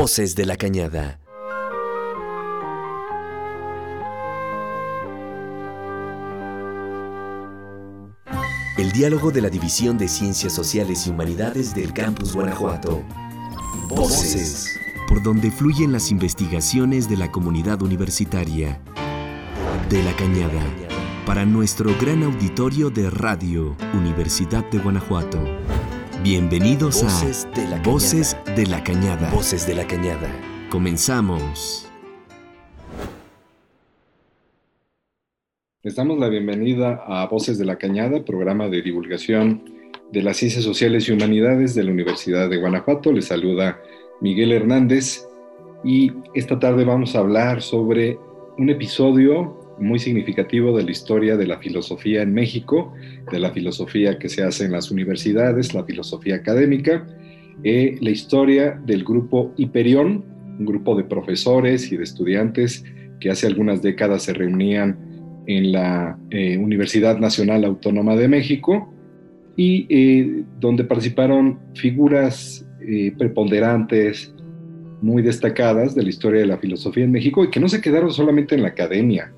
Voces de la Cañada. El diálogo de la División de Ciencias Sociales y Humanidades del Campus Guanajuato. Voces. Por donde fluyen las investigaciones de la comunidad universitaria. De la Cañada. Para nuestro gran auditorio de Radio Universidad de Guanajuato. Bienvenidos a Voces de la Cañada. Voces de la Cañada. Comenzamos. Les damos la bienvenida a Voces de la Cañada, programa de divulgación de las ciencias sociales y humanidades de la Universidad de Guanajuato. Les saluda Miguel Hernández y esta tarde vamos a hablar sobre un episodio muy significativo de la historia de la filosofía en México, de la filosofía que se hace en las universidades, la filosofía académica, eh, la historia del grupo Hiperión, un grupo de profesores y de estudiantes que hace algunas décadas se reunían en la eh, Universidad Nacional Autónoma de México y eh, donde participaron figuras preponderantes, muy destacadas de la historia de la filosofía en México y que no se quedaron solamente en la academia,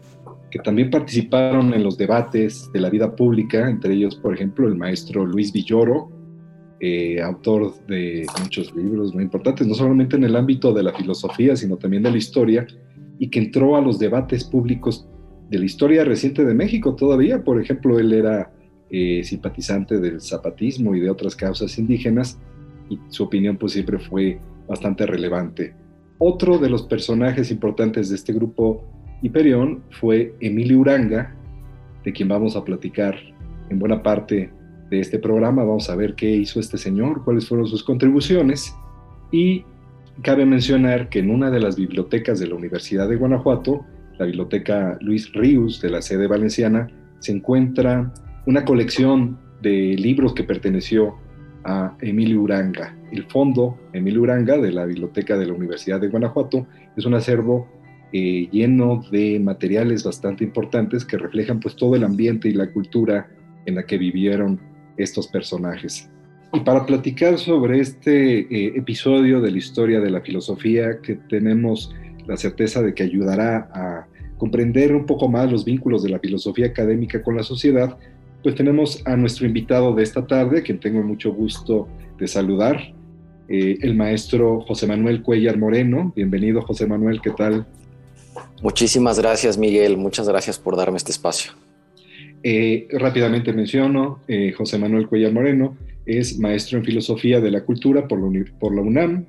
que también participaron en los debates de la vida pública, entre ellos, por ejemplo, el maestro Luis Villoro, eh, autor de muchos libros muy importantes, no solamente en el ámbito de la filosofía, sino también de la historia, y que entró a los debates públicos de la historia reciente de México todavía. Por ejemplo, él era eh, simpatizante del zapatismo y de otras causas indígenas, y su opinión pues siempre fue bastante relevante. Otro de los personajes importantes de este grupo Hiperión fue Emilio Uranga, de quien vamos a platicar en buena parte de este programa. Vamos a ver qué hizo este señor, cuáles fueron sus contribuciones. Y cabe mencionar que en una de las bibliotecas de la Universidad de Guanajuato, la biblioteca Luis Ríos de la sede valenciana, se encuentra una colección de libros que perteneció a Emilio Uranga. El fondo Emilio Uranga de la biblioteca de la Universidad de Guanajuato es un acervo eh, lleno de materiales bastante importantes que reflejan pues todo el ambiente y la cultura en la que vivieron estos personajes. Y para platicar sobre este eh, episodio de la historia de la filosofía que tenemos la certeza de que ayudará a comprender un poco más los vínculos de la filosofía académica con la sociedad, pues tenemos a nuestro invitado de esta tarde, quien tengo mucho gusto de saludar, eh, el maestro José Manuel Cuellar Moreno. Bienvenido, José Manuel, ¿qué tal? Muchísimas gracias, Miguel. Muchas gracias por darme este espacio. Eh, rápidamente menciono, eh, José Manuel Cuellar Moreno es maestro en Filosofía de la Cultura por la, UNAM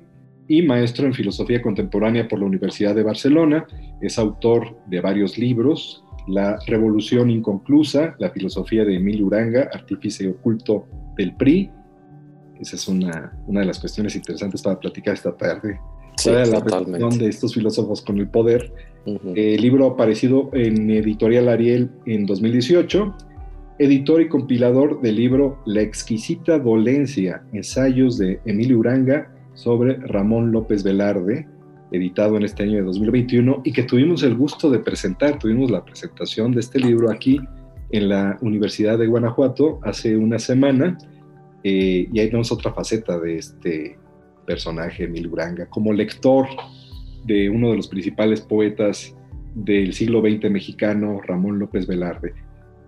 y maestro en Filosofía Contemporánea por la Universidad de Barcelona. Es autor de varios libros, La Revolución Inconclusa, La Filosofía de Emilio Uranga, Artífice Oculto del PRI. Esa es una, una de las cuestiones interesantes para platicar esta tarde sí, la de estos filósofos con el poder. El libro aparecido en Editorial Ariel en 2018, editor y compilador del libro La exquisita dolencia, ensayos de Emilio Uranga sobre Ramón López Velarde, editado en este año de 2021 y que tuvimos el gusto de presentar, tuvimos la presentación de este libro aquí en la Universidad de Guanajuato hace una semana eh, y ahí tenemos otra faceta de este personaje, Emil Uranga, como lector de uno de los principales poetas del siglo XX mexicano, Ramón López Velarde.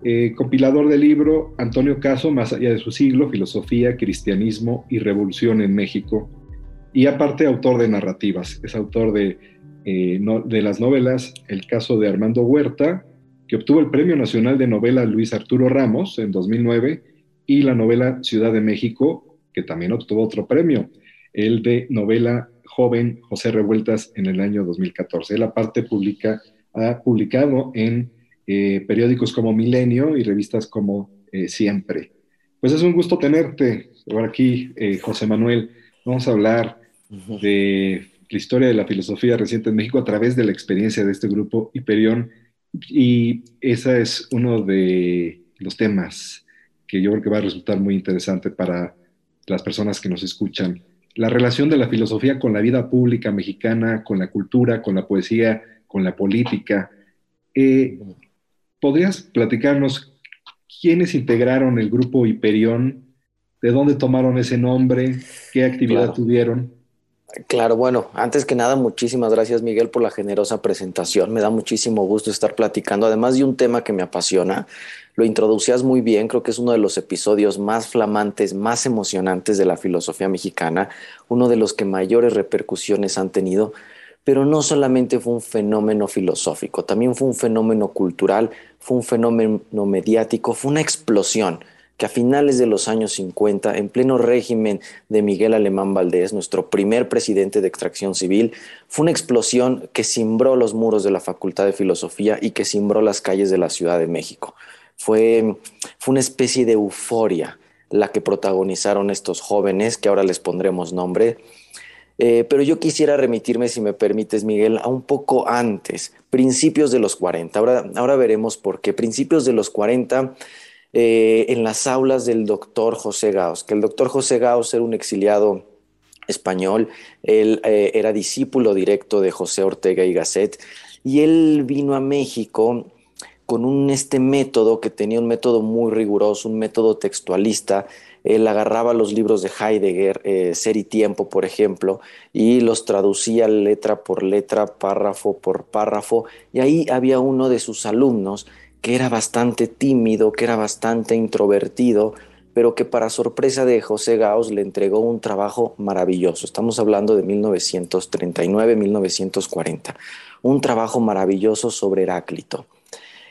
Eh, compilador del libro Antonio Caso, Más allá de su siglo, Filosofía, Cristianismo y Revolución en México. Y aparte autor de narrativas, es autor de, eh, de las novelas El caso de Armando Huerta, que obtuvo el Premio Nacional de Novela Luis Arturo Ramos en 2009, y la novela Ciudad de México, que también obtuvo otro premio el de novela joven José Revueltas en el año 2014. Él aparte publica, ha publicado en eh, periódicos como Milenio y revistas como eh, Siempre. Pues es un gusto tenerte por aquí, eh, José Manuel. Vamos a hablar de la historia de la filosofía reciente en México a través de la experiencia de este grupo Hiperión. Y ese es uno de los temas que yo creo que va a resultar muy interesante para las personas que nos escuchan la relación de la filosofía con la vida pública mexicana, con la cultura, con la poesía, con la política. Eh, ¿Podrías platicarnos quiénes integraron el grupo Hiperión? ¿De dónde tomaron ese nombre? ¿Qué actividad tuvieron? Claro, bueno, antes que nada, muchísimas gracias Miguel por la generosa presentación. Me da muchísimo gusto estar platicando, además de un tema que me apasiona. Lo introducías muy bien, creo que es uno de los episodios más flamantes, más emocionantes de la filosofía mexicana, uno de los que mayores repercusiones han tenido, pero no solamente fue un fenómeno filosófico, también fue un fenómeno cultural, fue un fenómeno mediático, fue una explosión que a finales de los años 50, en pleno régimen de Miguel Alemán Valdés, nuestro primer presidente de extracción civil, fue una explosión que cimbró los muros de la Facultad de Filosofía y que cimbró las calles de la Ciudad de México. Fue, fue una especie de euforia la que protagonizaron estos jóvenes, que ahora les pondremos nombre. Eh, pero yo quisiera remitirme, si me permites, Miguel, a un poco antes, principios de los 40. Ahora, ahora veremos por qué. Principios de los 40 eh, en las aulas del doctor José Gauss, que el doctor José Gauss era un exiliado español, él eh, era discípulo directo de José Ortega y Gasset, y él vino a México con un este método que tenía un método muy riguroso, un método textualista. Él agarraba los libros de Heidegger, eh, Ser y Tiempo, por ejemplo, y los traducía letra por letra, párrafo por párrafo, y ahí había uno de sus alumnos que era bastante tímido, que era bastante introvertido, pero que para sorpresa de José Gauss le entregó un trabajo maravilloso. Estamos hablando de 1939-1940, un trabajo maravilloso sobre Heráclito.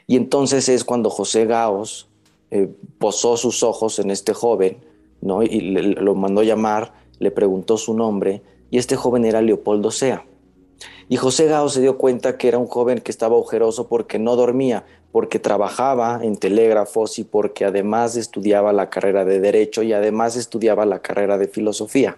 Y entonces es cuando José Gauss eh, posó sus ojos en este joven, ¿no? Y lo mandó llamar, le preguntó su nombre, y este joven era Leopoldo Sea. Y José Gauss se dio cuenta que era un joven que estaba ojeroso porque no dormía, porque trabajaba en telégrafos y porque además estudiaba la carrera de Derecho y además estudiaba la carrera de Filosofía.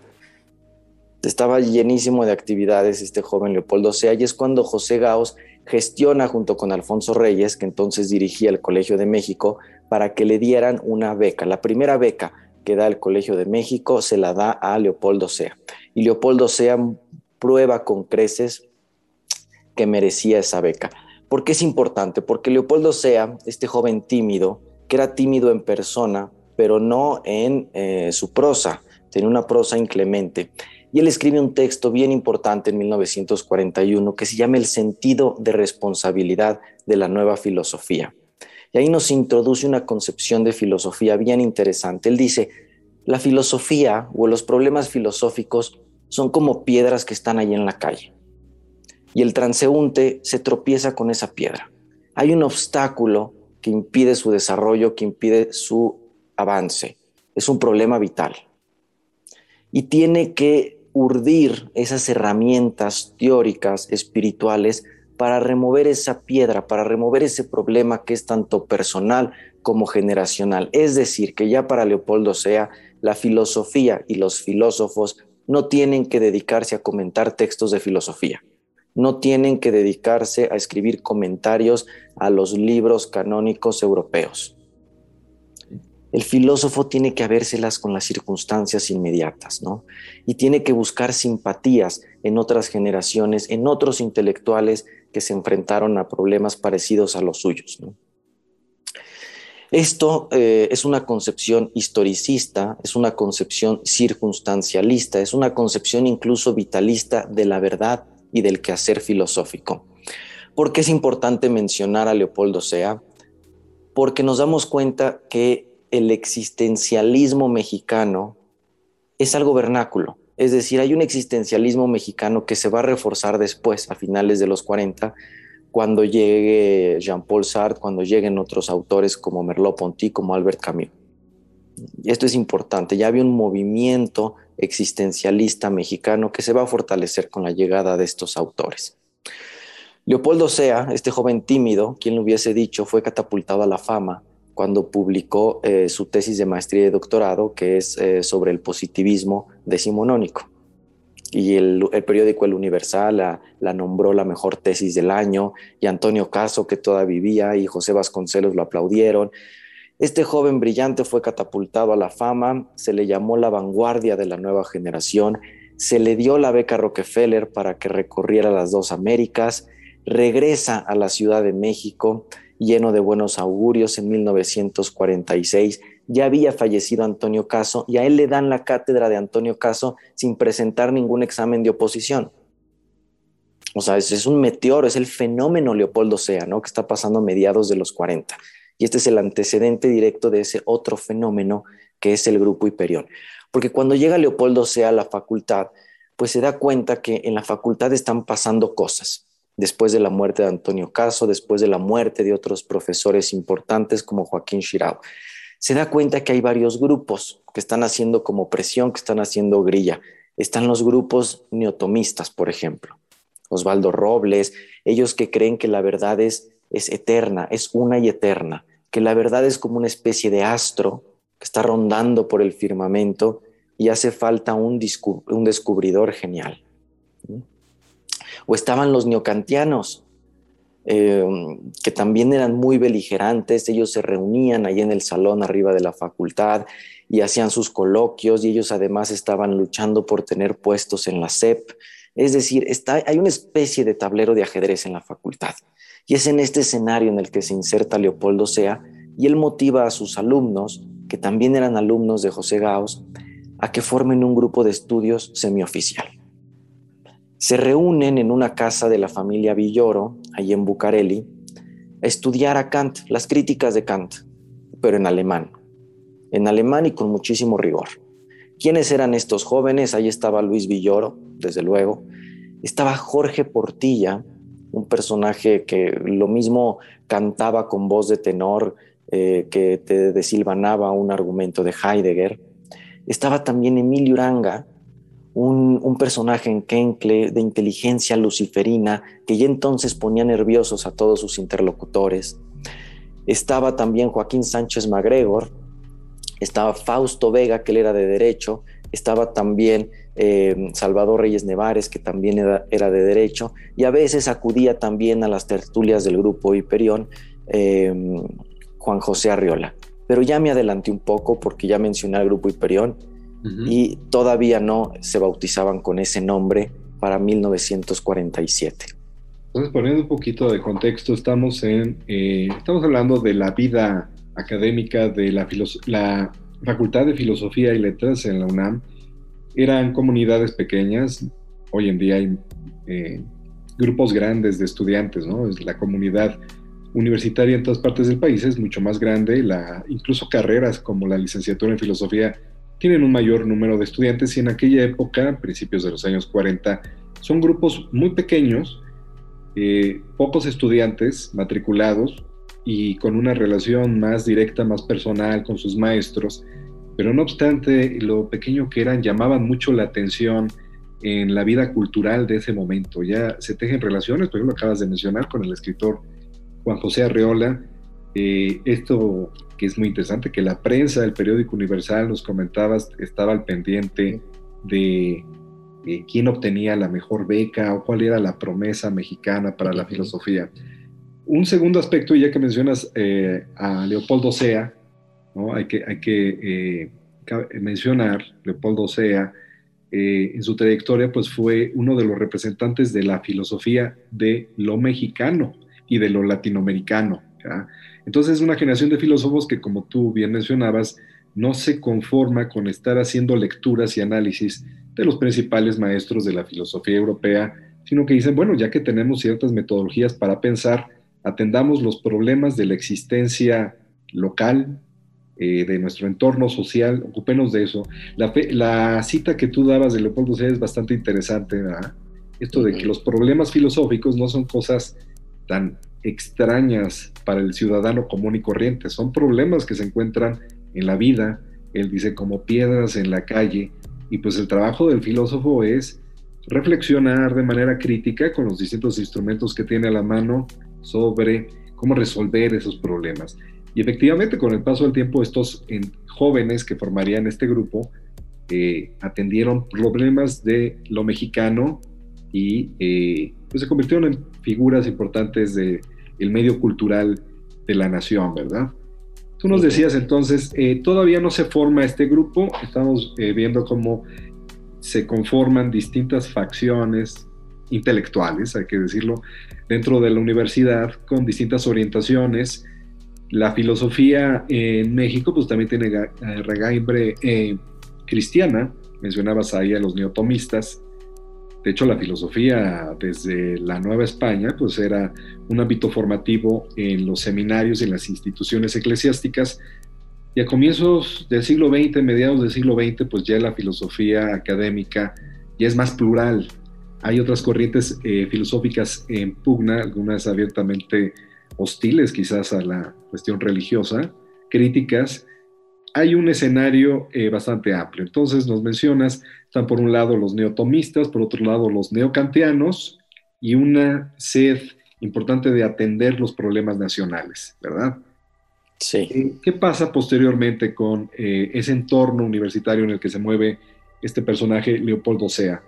Estaba llenísimo de actividades este joven Leopoldo Sea y es cuando José Gauss gestiona junto con Alfonso Reyes, que entonces dirigía el Colegio de México, para que le dieran una beca. La primera beca que da el Colegio de México se la da a Leopoldo Sea. Y Leopoldo Sea prueba con creces que merecía esa beca. ¿Por qué es importante? Porque Leopoldo Sea, este joven tímido, que era tímido en persona, pero no en eh, su prosa, tenía una prosa inclemente. Y él escribe un texto bien importante en 1941 que se llama El sentido de responsabilidad de la nueva filosofía. Y ahí nos introduce una concepción de filosofía bien interesante. Él dice, la filosofía o los problemas filosóficos son como piedras que están ahí en la calle y el transeúnte se tropieza con esa piedra. Hay un obstáculo que impide su desarrollo, que impide su avance. Es un problema vital. Y tiene que urdir esas herramientas teóricas, espirituales, para remover esa piedra, para remover ese problema que es tanto personal como generacional. Es decir, que ya para Leopoldo Sea, la filosofía y los filósofos no tienen que dedicarse a comentar textos de filosofía no tienen que dedicarse a escribir comentarios a los libros canónicos europeos. El filósofo tiene que habérselas con las circunstancias inmediatas, ¿no? Y tiene que buscar simpatías en otras generaciones, en otros intelectuales que se enfrentaron a problemas parecidos a los suyos, Esto eh, es una concepción historicista, es una concepción circunstancialista, es una concepción incluso vitalista de la verdad y del quehacer filosófico. ¿Por qué es importante mencionar a Leopoldo Sea? Porque nos damos cuenta que el existencialismo mexicano es algo vernáculo. Es decir, hay un existencialismo mexicano que se va a reforzar después, a finales de los 40, cuando llegue Jean-Paul Sartre, cuando lleguen otros autores como Merleau-Ponty, como Albert Camus. Esto es importante, ya había un movimiento existencialista mexicano que se va a fortalecer con la llegada de estos autores. Leopoldo Sea, este joven tímido, quien lo hubiese dicho, fue catapultado a la fama cuando publicó eh, su tesis de maestría y doctorado, que es eh, sobre el positivismo decimonónico. Y el, periódico El Universal la, la, nombró la mejor tesis del año, y Antonio Caso, que todavía vivía, y José Vasconcelos lo aplaudieron. Este joven brillante fue catapultado a la fama, se le llamó la vanguardia de la nueva generación, se le dio la beca Rockefeller para que recorriera las dos Américas, regresa a la Ciudad de México lleno de buenos augurios en 1946, ya había fallecido Antonio Caso y a él le dan la cátedra de Antonio Caso sin presentar ningún examen de oposición. O sea, es, un meteoro, es el fenómeno Leopoldo Sea, ¿no? Que está pasando a mediados de los 40. Y este es el antecedente directo de ese otro fenómeno que es el grupo Hiperión. Porque cuando llega Leopoldo Sea a la facultad, pues se da cuenta que en la facultad están pasando cosas. Después de la muerte de Antonio Caso, después de la muerte de otros profesores importantes como Joaquín Chirao, se da cuenta que hay varios grupos que están haciendo como presión, que están haciendo grilla. Están los grupos neotomistas, por ejemplo. Osvaldo Robles, ellos que creen que la verdad es, es eterna, es una y eterna, que la verdad es como una especie de astro que está rondando por el firmamento y hace falta un, descubridor genial. O estaban los neocantianos, em, que también eran muy beligerantes, ellos se reunían ahí en el salón arriba de la facultad y hacían sus coloquios y ellos además estaban luchando por tener puestos en la SEP. Es decir, está, hay una especie de tablero de ajedrez en la facultad. Y es en este escenario en el que se inserta Leopoldo Sea y él motiva a sus alumnos, que también eran alumnos de José Gauss, a que formen un grupo de estudios semioficial. Se reúnen en una casa de la familia Villoro, ahí en Bucareli, a estudiar a Kant, las críticas de Kant, pero en alemán, en alemán y con muchísimo rigor. ¿Quiénes eran estos jóvenes? Ahí estaba Luis Villoro, desde luego. Estaba Jorge Portilla, un personaje que lo mismo cantaba con voz de tenor eh, que te desilvanaba un argumento de Heidegger. Estaba también Emilio Uranga, un, un, personaje en Kenkle de inteligencia luciferina que ya entonces ponía nerviosos a todos sus interlocutores. Estaba también Joaquín Sánchez Magregor, estaba Fausto Vega, que él era de derecho, estaba también eh, Salvador Reyes Nevares, que también era, de derecho, y a veces acudía también a las tertulias del grupo Hiperión eh, Juan José Arriola. Pero ya me adelanté un poco porque ya mencioné al grupo Hiperión y todavía no se bautizaban con ese nombre para 1947. Entonces, poniendo un poquito de contexto, estamos, en, eh, estamos hablando de la vida académica de la, Facultad de Filosofía y Letras en la UNAM. Eran comunidades pequeñas, hoy en día hay eh, grupos grandes de estudiantes, ¿no? La comunidad universitaria en todas partes del país es mucho más grande, la, incluso carreras como la licenciatura en filosofía tienen un mayor número de estudiantes y en aquella época, principios de los años 40, son grupos muy pequeños, eh, pocos estudiantes matriculados, y con una relación más directa, más personal con sus maestros, pero no obstante, lo pequeño que eran llamaban mucho la atención en la vida cultural de ese momento. Ya se tejen relaciones, por ejemplo, acabas de mencionar con el escritor Juan José Arreola, eh, esto que es muy interesante, que la prensa del periódico Universal, nos comentabas, estaba al pendiente de eh, quién obtenía la mejor beca o cuál era la promesa mexicana para la filosofía. Un segundo aspecto, ya que mencionas eh, a Leopoldo Sea, ¿no? hay que, hay que eh, mencionar, Leopoldo Sea, eh, en su trayectoria, pues fue uno de los representantes de la filosofía de lo mexicano y de lo latinoamericano. Entonces es una generación de filósofos que, como tú bien mencionabas, no se conforma con estar haciendo lecturas y análisis de los principales maestros de la filosofía europea, sino que dicen, bueno, ya que tenemos ciertas metodologías para pensar, atendamos los problemas de la existencia local, eh, de nuestro entorno social, ocupémonos de eso. La, cita que tú dabas de Leopoldo Sea es bastante interesante, ¿verdad? Esto de que los problemas filosóficos no son cosas tan extrañas para el ciudadano común y corriente, son problemas que se encuentran en la vida, él dice como piedras en la calle, y pues el trabajo del filósofo es reflexionar de manera crítica con los distintos instrumentos que tiene a la mano sobre cómo resolver esos problemas. Y efectivamente, con el paso del tiempo, estos jóvenes que formarían este grupo eh, atendieron problemas de lo mexicano y eh, pues se convirtieron en figuras importantes del el medio cultural de la nación, ¿verdad? Tú nos decías entonces, eh, todavía no se forma este grupo, estamos viendo cómo se conforman distintas facciones intelectuales, hay que decirlo, dentro de la universidad con distintas orientaciones, La filosofía en México pues también tiene eh, regambre eh, cristiana, mencionabas ahí a los neotomistas, de hecho, la filosofía desde la Nueva España pues era un ámbito formativo en los seminarios y en las instituciones eclesiásticas. Y a comienzos del siglo XX, mediados del siglo XX, pues ya la filosofía académica ya es más plural. Hay otras corrientes eh, filosóficas en pugna, algunas abiertamente hostiles quizás a la cuestión religiosa, críticas, hay un escenario eh, bastante amplio. Entonces nos mencionas, están por un lado los neotomistas, por otro lado los neocanteanos y una sed importante de atender los problemas nacionales, ¿verdad? Sí. Eh, ¿Qué pasa posteriormente con eh, ese entorno universitario en el que se mueve este personaje, Leopoldo Sea?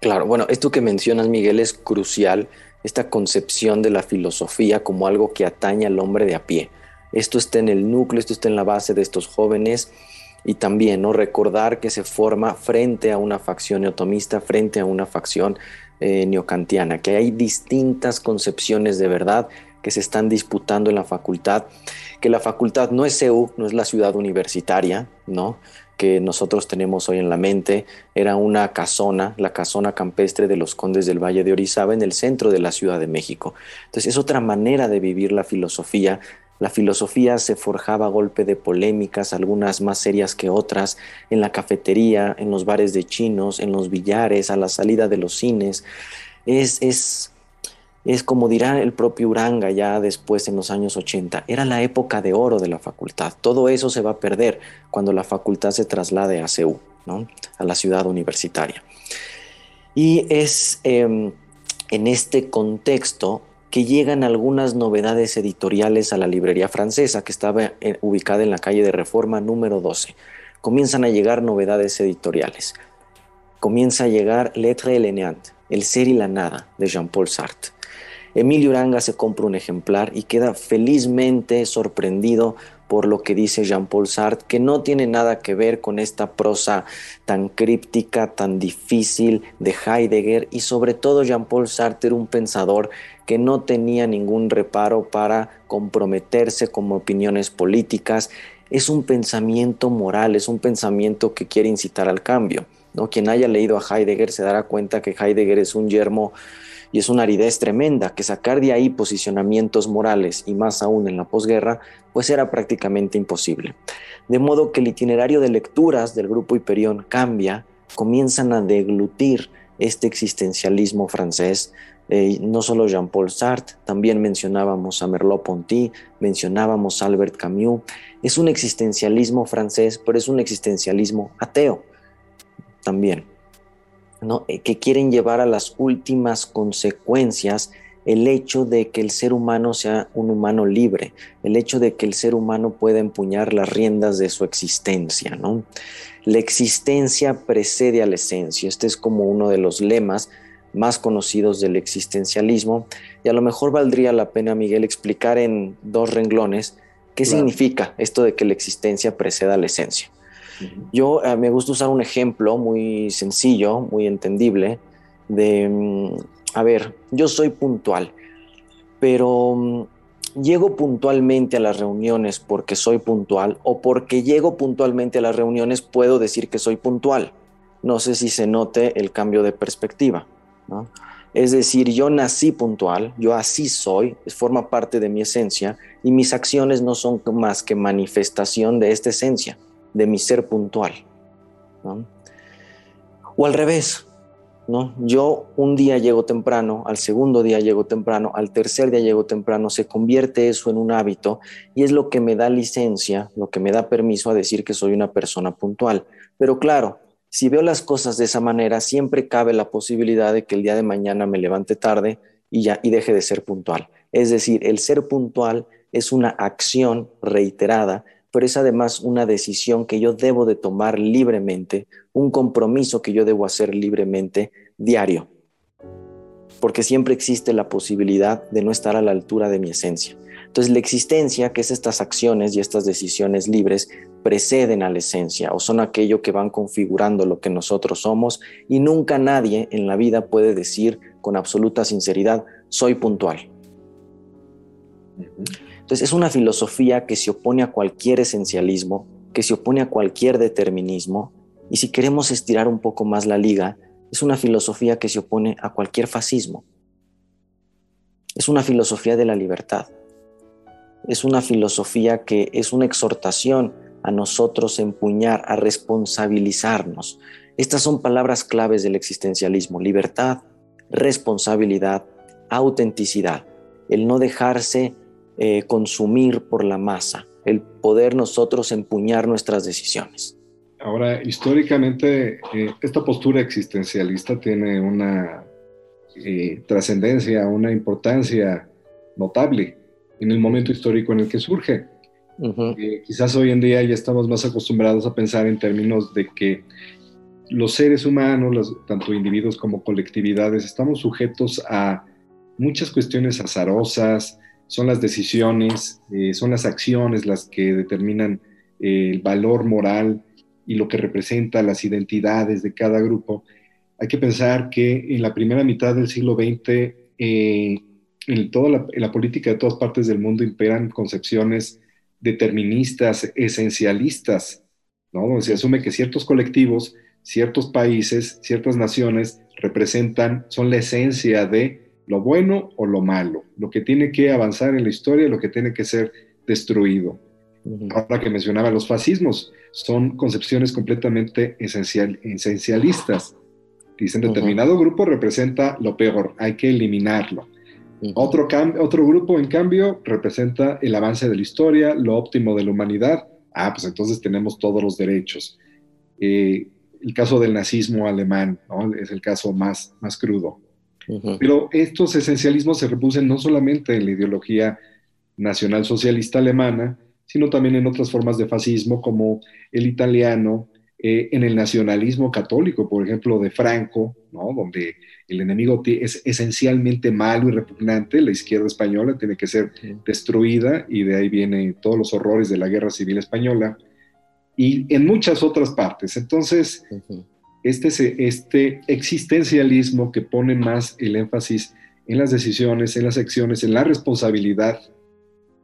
Claro, bueno, esto que mencionas, Miguel, es crucial, esta concepción de la filosofía como algo que atañe al hombre de a pie. Esto está en el núcleo, esto está en la base de estos jóvenes y también ¿no? recordar que se forma frente a una facción neotomista, frente a una facción eh, neocantiana, que hay distintas concepciones de verdad que se están disputando en la facultad, que la facultad no es CEU, no es la ciudad universitaria, ¿no? Que nosotros tenemos hoy en la mente, era una casona, la casona campestre de los condes del Valle de Orizaba en el centro de la Ciudad de México. Entonces es otra manera de vivir la filosofía la filosofía se forjaba a golpe de polémicas, algunas más serias que otras, en la cafetería, en los bares de chinos, en los billares, a la salida de los cines. Es, es, es como dirá el propio Uranga ya después en los años 80, era la época de oro de la facultad. Todo eso se va a perder cuando la facultad se traslade a CEU, ¿no? a la ciudad universitaria. Y es em, en este contexto que llegan algunas novedades editoriales a la librería francesa que estaba eh, ubicada en la calle de Reforma número 12. Comienzan a llegar novedades editoriales. Comienza a llegar Lettre et l'Enéant, El ser y la nada de Jean-Paul Sartre. Emilio Uranga se compra un ejemplar y queda felizmente sorprendido por lo que dice Jean-Paul Sartre, que no tiene nada que ver con esta prosa tan críptica, tan difícil de Heidegger y sobre todo Jean-Paul Sartre era un pensador que no tenía ningún reparo para comprometerse con opiniones políticas. Es un pensamiento moral, es un pensamiento que quiere incitar al cambio. ¿no? Quien haya leído a Heidegger se dará cuenta que Heidegger es un yermo y es una aridez tremenda, que sacar de ahí posicionamientos morales y más aún en la posguerra, pues era prácticamente imposible. De modo que el itinerario de lecturas del grupo Hiperión cambia, comienzan a deglutir este existencialismo francés, eh, no solo Jean-Paul Sartre, también mencionábamos a Merleau-Ponty, mencionábamos a Albert Camus. Es un existencialismo francés, pero es un existencialismo ateo también. Eh, que quieren llevar a las últimas consecuencias el hecho de que el ser humano sea un humano libre, el hecho de que el ser humano pueda empuñar las riendas de su existencia. ¿no? La existencia precede a la esencia. Este es como uno de los lemas más conocidos del existencialismo y a lo mejor valdría la pena, Miguel, explicar en dos renglones qué significa esto de que la existencia preceda a la esencia. Yo eh, me gusta usar un ejemplo muy sencillo, muy entendible, de, mm, a ver, yo soy puntual, pero mm, llego puntualmente a las reuniones porque soy puntual o porque llego puntualmente a las reuniones puedo decir que soy puntual. No sé si se note el cambio de perspectiva. Es decir, yo nací puntual, yo así soy, forma parte de mi esencia y mis acciones no son más que manifestación de esta esencia de mi ser puntual. O al revés, ¿no? Yo un día llego temprano, al segundo día llego temprano, al tercer día llego temprano, se convierte eso en un hábito y es lo que me da licencia, lo que me da permiso a decir que soy una persona puntual. Pero claro, si veo las cosas de esa manera, siempre cabe la posibilidad de que el día de mañana me levante tarde y ya y deje de ser puntual. Es decir, el ser puntual es una acción reiterada pero es además una decisión que yo debo de tomar libremente, un compromiso que yo debo hacer libremente diario, porque siempre existe la posibilidad de no estar a la altura de mi esencia. Entonces la existencia, que es estas acciones y estas decisiones libres, preceden a la esencia o son aquello que van configurando lo que nosotros somos y nunca nadie en la vida puede decir con absoluta sinceridad, soy puntual. Entonces es una filosofía que se opone a cualquier esencialismo, que se opone a cualquier determinismo, y si queremos estirar un poco más la liga, es una filosofía que se opone a cualquier fascismo. Es una filosofía de la libertad. Es una filosofía que es una exhortación a nosotros empuñar, a responsabilizarnos. Estas son palabras claves del existencialismo, libertad, responsabilidad, autenticidad, el no dejarse eh, consumir por la masa, el poder nosotros empuñar nuestras decisiones. Ahora, históricamente, eh, esta postura existencialista tiene una eh, trascendencia, una importancia notable en el momento histórico en el que surge. quizás hoy en día ya estamos más acostumbrados a pensar en términos de que los seres humanos, tanto individuos como colectividades, estamos sujetos a muchas cuestiones azarosas, son las decisiones, eh, son las acciones las que determinan eh, el valor moral y lo que representa las identidades de cada grupo. Hay que pensar que en la primera mitad del siglo XX, eh, en toda la, la política de todas partes del mundo imperan concepciones deterministas, esencialistas, ¿no? Donde se asume que ciertos colectivos ciertos países, ciertas naciones representan, son la esencia de lo bueno o lo malo, lo que tiene que avanzar en la historia, lo que tiene que ser destruido. Ahora que mencionaba los fascismos, son concepciones completamente esencial, esencialistas. Dicen, determinado grupo representa lo peor, hay que eliminarlo. otro, otro grupo, en cambio, representa el avance de la historia, lo óptimo de la humanidad. Ah, pues entonces tenemos todos los derechos. Eh, el caso del nazismo alemán, es el caso más, más crudo. Pero estos esencialismos se reproducen no solamente en la ideología nacional socialista alemana, sino también en otras formas de fascismo como el italiano, eh, en el nacionalismo católico, por ejemplo, de Franco, donde el enemigo es esencialmente malo y repugnante, la izquierda española tiene que ser destruida y de ahí vienen todos los horrores de la guerra civil española y en muchas otras partes. Entonces, este, este existencialismo que pone más el énfasis en las decisiones, en las acciones, en la responsabilidad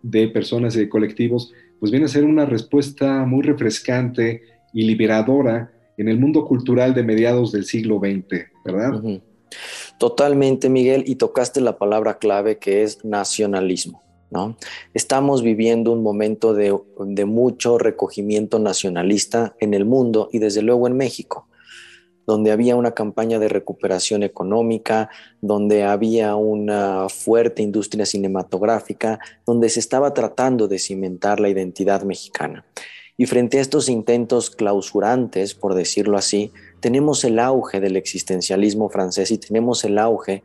de personas y de colectivos, pues viene a ser una respuesta muy refrescante y liberadora en el mundo cultural de mediados del siglo XX, ¿verdad? Totalmente, Miguel, y tocaste la palabra clave que es nacionalismo. Estamos viviendo un momento de, mucho recogimiento nacionalista en el mundo y desde luego en México donde había una campaña de recuperación económica, donde había una fuerte industria cinematográfica, donde se estaba tratando de cimentar la identidad mexicana. Y frente a estos intentos clausurantes, por decirlo así, tenemos el auge del existencialismo francés y tenemos el auge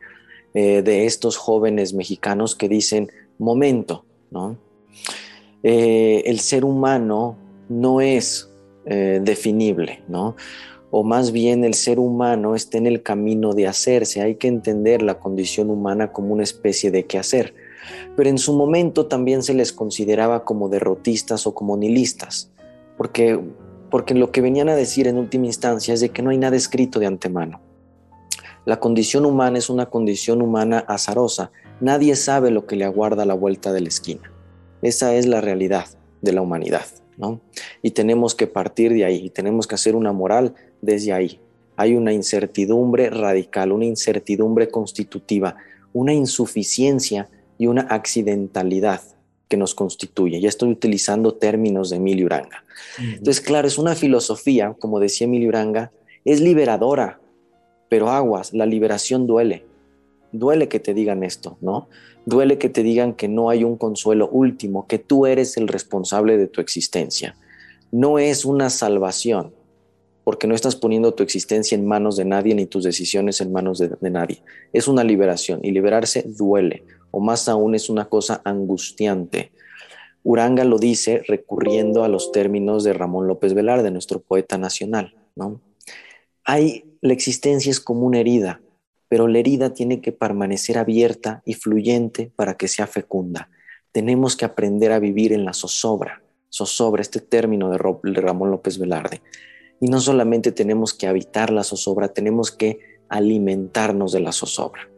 eh, de estos jóvenes mexicanos que dicen, momento, ¿no? Eh, el ser humano no es eh, definible, ¿no? O más bien el ser humano está en el camino de hacerse. Hay que entender la condición humana como una especie de quehacer. Pero en su momento también se les consideraba como derrotistas o como nihilistas, porque, porque lo que venían a decir en última instancia es de que no hay nada escrito de antemano. La condición humana es una condición humana azarosa Nadie sabe lo que le aguarda a la vuelta de la esquina. Esa es la realidad de la humanidad, ¿no? Y tenemos que partir de ahí, y tenemos que hacer una moral desde ahí. Hay una incertidumbre radical, una incertidumbre constitutiva, una insuficiencia y una accidentalidad que nos constituye. Ya estoy utilizando términos de Emilio Uranga. Entonces, claro, es una filosofía, como decía Emilio Uranga, es liberadora, pero aguas, la liberación duele. Duele que te digan esto, ¿no? Duele que te digan que no hay un consuelo último, que tú eres el responsable de tu existencia. No es una salvación, porque no estás poniendo tu existencia en manos de nadie ni tus decisiones en manos de, nadie. Es una liberación y liberarse duele, o más aún es una cosa angustiante. Uranga lo dice recurriendo a los términos de Ramón López Velarde, nuestro poeta nacional, ¿no? Hay, la existencia es como una herida, pero la herida tiene que permanecer abierta y fluyente para que sea fecunda. Tenemos que aprender a vivir en la zozobra, zozobra, este término de Ramón López Velarde. Y no solamente tenemos que habitar la zozobra, tenemos que alimentarnos de la zozobra.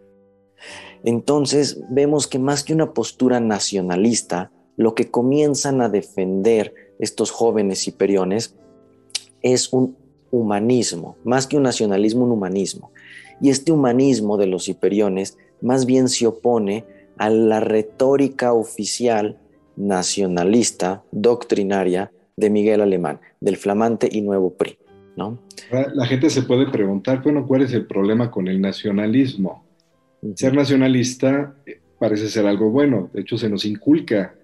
Entonces vemos que más que una postura nacionalista, lo que comienzan a defender estos jóvenes hiperiones es un humanismo, más que un nacionalismo, un humanismo. Y este humanismo de los hiperiones más bien se opone a la retórica oficial nacionalista, doctrinaria de Miguel Alemán, del flamante y nuevo PRI. ¿no? La gente se puede preguntar, bueno, ¿cuál es el problema con el nacionalismo? Ser nacionalista eh, parece ser algo bueno, de hecho se nos inculca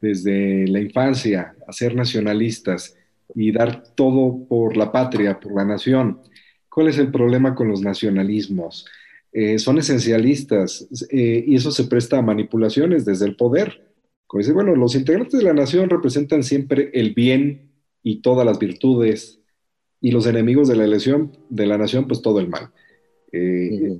desde la infancia a ser nacionalistas y dar todo por la patria, por la nación. ¿Cuál es el problema con los nacionalismos? Eh, son esencialistas eh, y eso se presta a manipulaciones desde el poder. Como dice, bueno, los integrantes de la nación representan siempre el bien y todas las virtudes y los enemigos de la elección de la nación, pues todo el mal. Eh,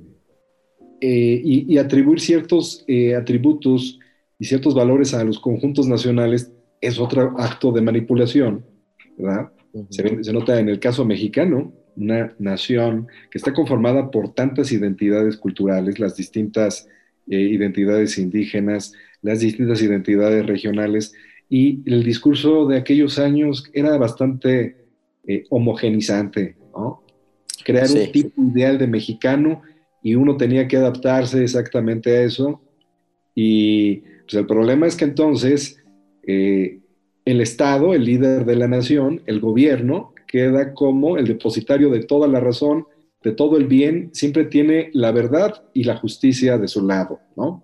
y, atribuir ciertos atributos y ciertos valores a los conjuntos nacionales es otro acto de manipulación, ¿verdad? se, nota en el caso mexicano, una nación que está conformada por tantas identidades culturales, las distintas eh, identidades indígenas, las distintas identidades regionales, y el discurso de aquellos años era bastante eh, homogenizante, ¿no? Crear un tipo ideal de mexicano y uno tenía que adaptarse exactamente a eso. Y pues el problema es que entonces eh, el Estado, el líder de la nación, el gobierno, queda como el depositario de toda la razón, de todo el bien, siempre tiene la verdad y la justicia de su lado, ¿no?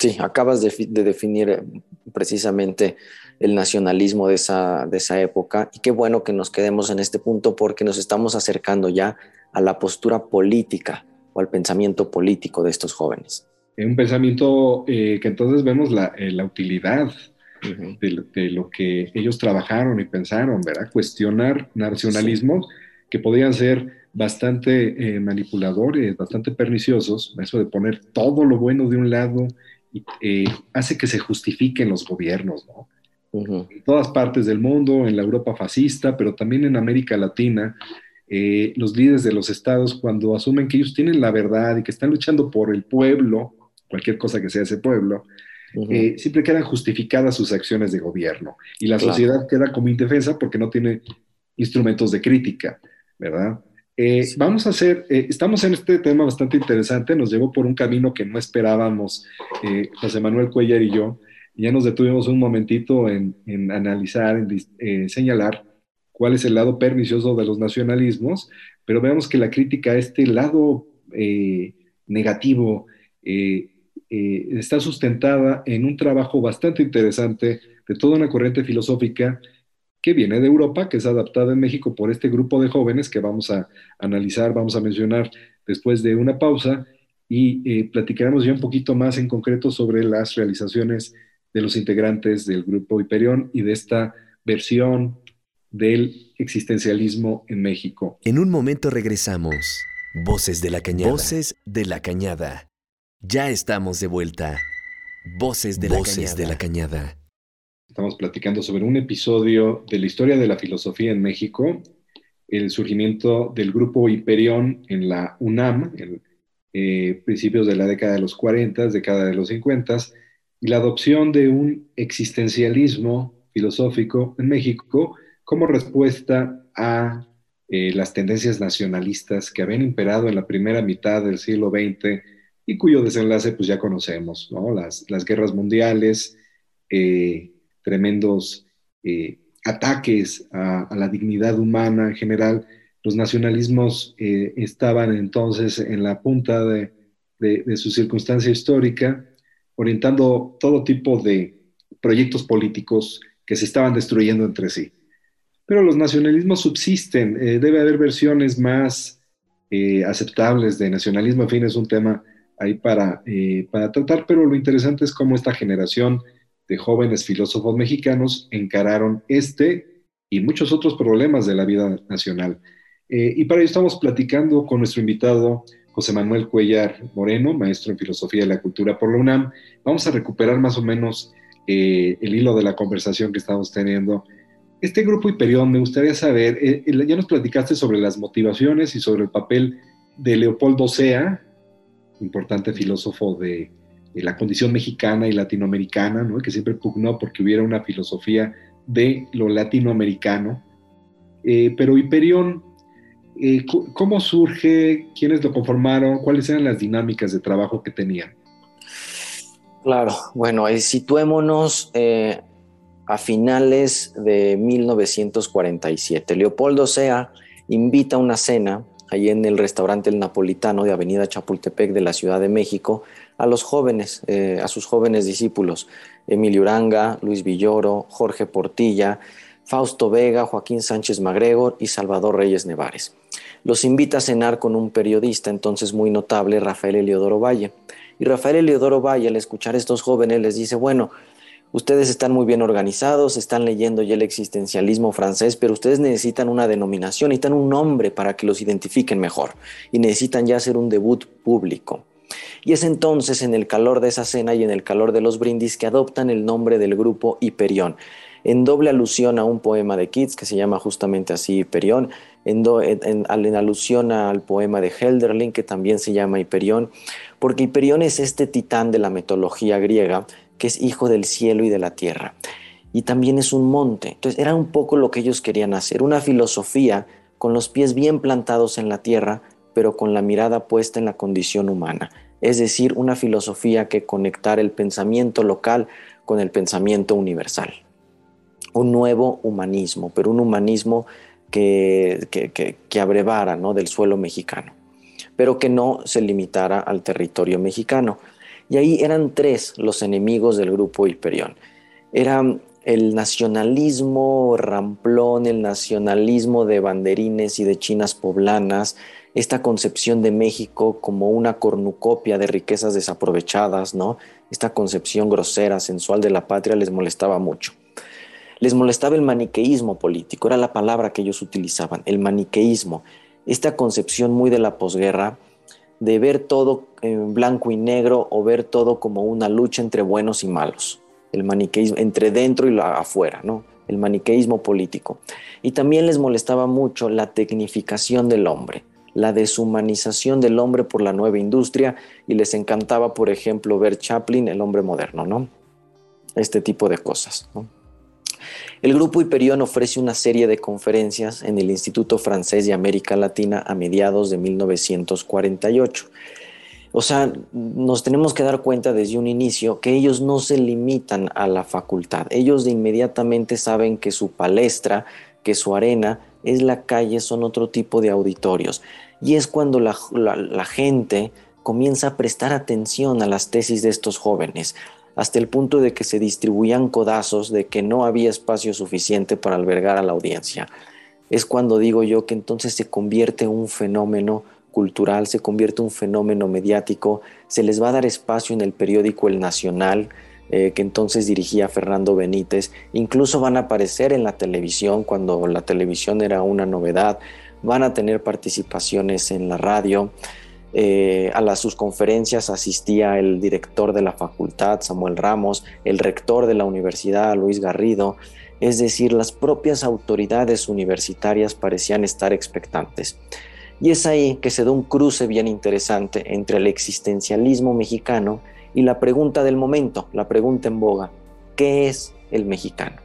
Sí, acabas de, definir eh, precisamente el nacionalismo de esa, de esa época y qué bueno que nos quedemos en este punto porque nos estamos acercando ya a la postura política o al pensamiento político de estos jóvenes. Un pensamiento eh, que entonces vemos la, eh, utilidad de, lo que ellos trabajaron y pensaron, ¿verdad? Cuestionar nacionalismos que podían ser bastante eh, manipuladores, bastante perniciosos, eso de poner todo lo bueno de un lado y, hace que se justifiquen los gobiernos, ¿no? En todas partes del mundo, en la Europa fascista, pero también en América Latina, los líderes de los estados, cuando asumen que ellos tienen la verdad y que están luchando por el pueblo, cualquier cosa que sea ese pueblo, eh, siempre quedan justificadas sus acciones de gobierno y la sociedad queda como indefensa porque no tiene instrumentos de crítica, ¿verdad? Eh, vamos a hacer, eh, estamos en este tema bastante interesante, nos llevó por un camino que no esperábamos José Manuel Cuellar y yo, ya nos detuvimos un momentito en, en analizar, en señalar cuál es el lado pernicioso de los nacionalismos, pero veamos que la crítica a este lado negativo, eh, está sustentada en un trabajo bastante interesante de toda una corriente filosófica que viene de Europa, que es adaptada en México por este grupo de jóvenes que vamos a analizar, vamos a mencionar después de una pausa y eh, platicaremos ya un poquito más en concreto sobre las realizaciones de los integrantes del grupo Hiperión y de esta versión del existencialismo en México. En un momento regresamos. Voces de la Cañada. Voces de la Cañada. Ya estamos de vuelta. Voces de, la, cañada. de la Cañada. Estamos platicando sobre un episodio de la historia de la filosofía en México, el surgimiento del grupo Hiperión en la UNAM, en eh, principios de la década de los 40, década de los 50, y la adopción de un existencialismo filosófico en México como respuesta a eh, las tendencias nacionalistas que habían imperado en la primera mitad del siglo XX y cuyo desenlace pues ya conocemos, ¿no? Las, las guerras mundiales, eh, tremendos eh, ataques a, la dignidad humana en general. Los nacionalismos eh, estaban entonces en la punta de, su circunstancia histórica, orientando todo tipo de proyectos políticos que se estaban destruyendo entre sí. Pero los nacionalismos subsisten, debe haber versiones más aceptables de nacionalismo, en fin, es un tema ahí para, eh, para tratar, pero lo interesante es cómo esta generación de jóvenes filósofos mexicanos encararon este y muchos otros problemas de la vida nacional. Eh, y para ello estamos platicando con nuestro invitado José Manuel Cuellar Moreno, maestro en Filosofía de la Cultura por la UNAM. Vamos a recuperar más o menos eh, el hilo de la conversación que estamos teniendo. Este grupo Hiperión, me gustaría saber, ya nos platicaste sobre las motivaciones y sobre el papel de Leopoldo Sea, importante filósofo de eh, la condición mexicana y latinoamericana, ¿no? que siempre pugnó porque hubiera una filosofía de lo latinoamericano. Eh, pero Hiperión, eh, ¿cómo surge? ¿Quiénes lo conformaron? ¿Cuáles eran las dinámicas de trabajo que tenían? Claro, bueno, situémonos a finales de 1947. Leopoldo Sea invita a una cena allí en el restaurante El Napolitano de Avenida Chapultepec de la Ciudad de México a los jóvenes, a sus jóvenes discípulos. Emilio Uranga, Luis Villoro, Jorge Portilla, Fausto Vega, Joaquín Sánchez Magregor y Salvador Reyes Nevares. Los invita a cenar con un periodista entonces muy notable, Rafael Eliodoro Valle. Y Rafael Eliodoro Valle, al escuchar a estos jóvenes, les dice, bueno, ustedes están muy bien organizados, están leyendo ya el existencialismo francés, pero ustedes necesitan una denominación, necesitan un nombre para que los identifiquen mejor y necesitan ya hacer un debut público. Y es entonces en el calor de esa cena y en el calor de los brindis que adoptan el nombre del grupo Hiperión, en doble alusión a un poema de Keats que se llama justamente así Hiperión, en, en, alusión al poema de Helderlin que también se llama Hiperión, porque Hiperión es este titán de la mitología griega que es hijo del cielo y de la tierra. Y también es un monte. Entonces era un poco lo que ellos querían hacer, una filosofía con los pies bien plantados en la tierra, pero con la mirada puesta en la condición humana es decir, una filosofía que conectara el pensamiento local con el pensamiento universal. Un nuevo humanismo, pero un humanismo que, que, abrevara ¿no? del suelo mexicano, pero que no se limitara al territorio mexicano. Y ahí eran tres los enemigos del grupo Hiperión. Era el nacionalismo ramplón, el nacionalismo de banderines y de chinas poblanas, esta concepción de México como una cornucopia de riquezas desaprovechadas, ¿no? Esta concepción grosera, sensual de la patria les molestaba mucho. Les molestaba el maniqueísmo político, era la palabra que ellos utilizaban, el maniqueísmo, esta concepción muy de la posguerra de ver todo en blanco y negro o ver todo como una lucha entre buenos y malos, el maniqueísmo entre dentro y afuera, ¿no? El maniqueísmo político. Y también les molestaba mucho la tecnificación del hombre, la deshumanización del hombre por la nueva industria y les encantaba, por ejemplo, ver Chaplin, el hombre moderno, ¿no? Este tipo de cosas, El grupo Hiperión ofrece una serie de conferencias en el Instituto Francés de América Latina a mediados de 1948. O sea, nos tenemos que dar cuenta desde un inicio que ellos no se limitan a la facultad. Ellos de inmediatamente saben que su palestra, que su arena es la calle, son otro tipo de auditorios. Y es cuando la, gente comienza a prestar atención a las tesis de estos jóvenes, hasta el punto de que se distribuían codazos de que no había espacio suficiente para albergar a la audiencia. Es cuando digo yo que entonces se convierte en un fenómeno cultural, se convierte en un fenómeno mediático, se les va a dar espacio en el periódico El Nacional, eh, que entonces dirigía Fernando Benítez. Incluso van a aparecer en la televisión cuando la televisión era una novedad, van a tener participaciones en la radio. Eh, a las, sus conferencias asistía el director de la facultad, Samuel Ramos, el rector de la universidad, Luis Garrido, es decir, las propias autoridades universitarias parecían estar expectantes. Y es ahí que se da un cruce bien interesante entre el existencialismo mexicano y la pregunta del momento, la pregunta en boga, ¿qué es el mexicano?